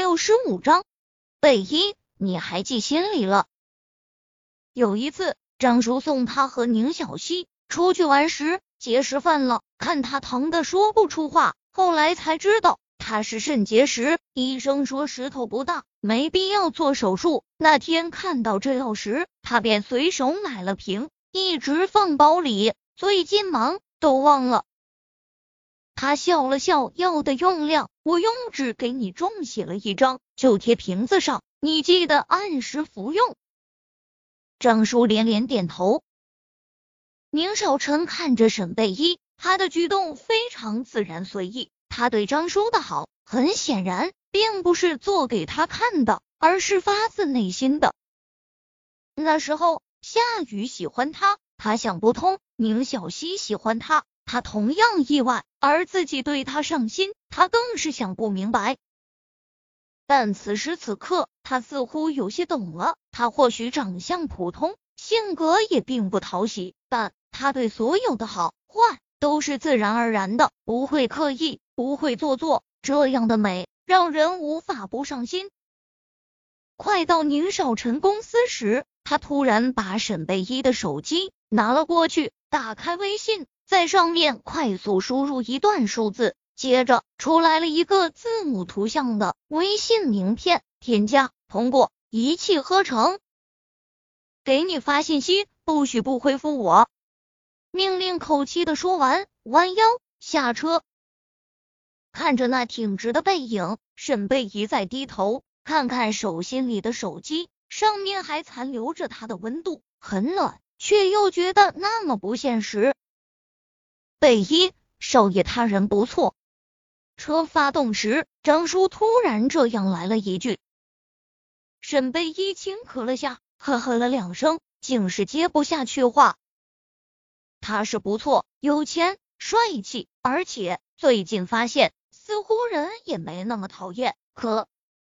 六十五章，贝一，你还记心里了？有一次，张叔送他和宁小溪出去玩时，结石犯了，看他疼的说不出话。后来才知道他是肾结石，医生说石头不大，没必要做手术。那天看到这药时，他便随手买了瓶，一直放包里，最近忙都忘了。他笑了笑，药的用量我用纸给你重写了一张，就贴瓶子上，你记得按时服用。张叔连连点头。宁少臣看着沈贝依，他的举动非常自然随意。他对张叔的好，很显然并不是做给他看的，而是发自内心的。那时候夏雨喜欢他，他想不通；宁小溪喜欢他。他同样意外，而自己对他上心，他更是想不明白。但此时此刻，他似乎有些懂了。他或许长相普通，性格也并不讨喜，但他对所有的好坏都是自然而然的，不会刻意，不会做作。这样的美，让人无法不上心。快到宁少臣公司时，他突然把沈贝依的手机拿了过去，打开微信。在上面快速输入一段数字，接着出来了一个字母图像的微信名片，添加通过，一气呵成。给你发信息，不许不回复我。命令口气的说完，弯腰下车。看着那挺直的背影，沈贝一再低头看看手心里的手机，上面还残留着他的温度，很暖，却又觉得那么不现实。贝一少爷，他人不错。车发动时，张叔突然这样来了一句。沈贝一轻咳了下，呵呵了两声，竟是接不下去话。他是不错，有钱，帅气，而且最近发现，似乎人也没那么讨厌。可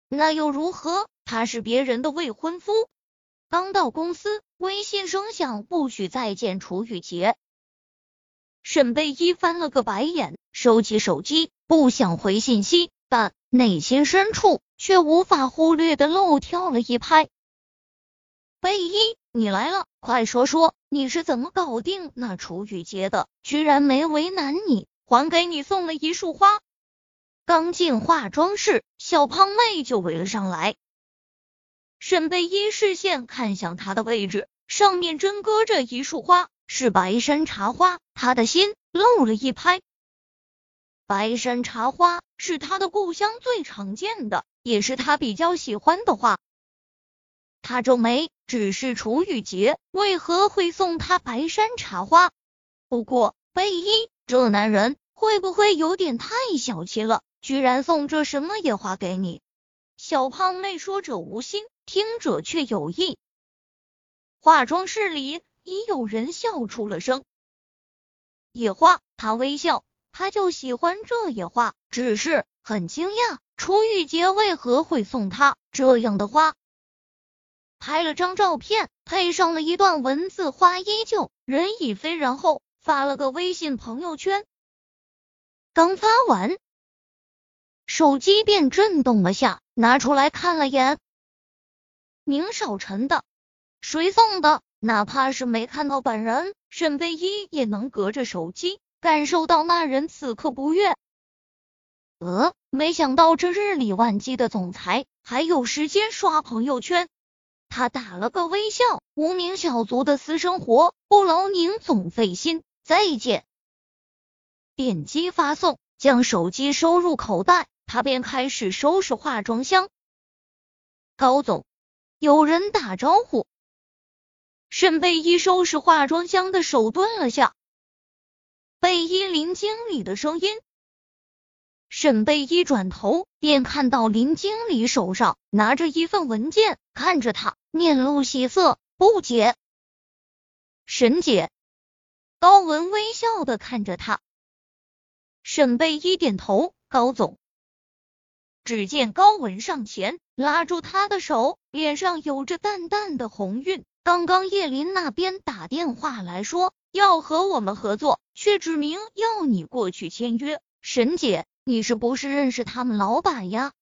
那又如何？他是别人的未婚夫。刚到公司，微信声响，不许再见楚雨洁。沈贝依翻了个白眼，收起手机，不想回信息，但内心深处却无法忽略的漏跳了一拍。贝依，你来了，快说说你是怎么搞定那楚雨洁的？居然没为难你，还给你送了一束花。刚进化妆室，小胖妹就围了上来。沈贝依视线看向他的位置，上面真搁着一束花。是白山茶花，他的心漏了一拍。白山茶花是他的故乡最常见的，也是他比较喜欢的花。他皱眉，只是楚雨洁为何会送他白山茶花？不过贝一这男人会不会有点太小气了？居然送这什么野花给你？小胖妹说者无心，听者却有意。化妆室里。已有人笑出了声。野花，他微笑，他就喜欢这野花，只是很惊讶，楚雨洁为何会送他这样的花。拍了张照片，配上了一段文字，花依旧，人已非，然后发了个微信朋友圈。刚发完，手机便震动了下，拿出来看了眼，宁少臣的，谁送的？哪怕是没看到本人，沈贝依也能隔着手机感受到那人此刻不悦。呃，没想到这日理万机的总裁还有时间刷朋友圈。他打了个微笑，无名小卒的私生活不劳您总费心，再见。点击发送，将手机收入口袋，他便开始收拾化妆箱。高总，有人打招呼。沈贝依收拾化妆箱的手顿了下，贝依林经理的声音。沈贝依转头便看到林经理手上拿着一份文件，看着他，面露喜色，不解。沈姐，高文微笑的看着他。沈贝依点头，高总。只见高文上前拉住他的手，脸上有着淡淡的红晕。刚刚叶林那边打电话来说要和我们合作，却指明要你过去签约。沈姐，你是不是认识他们老板呀？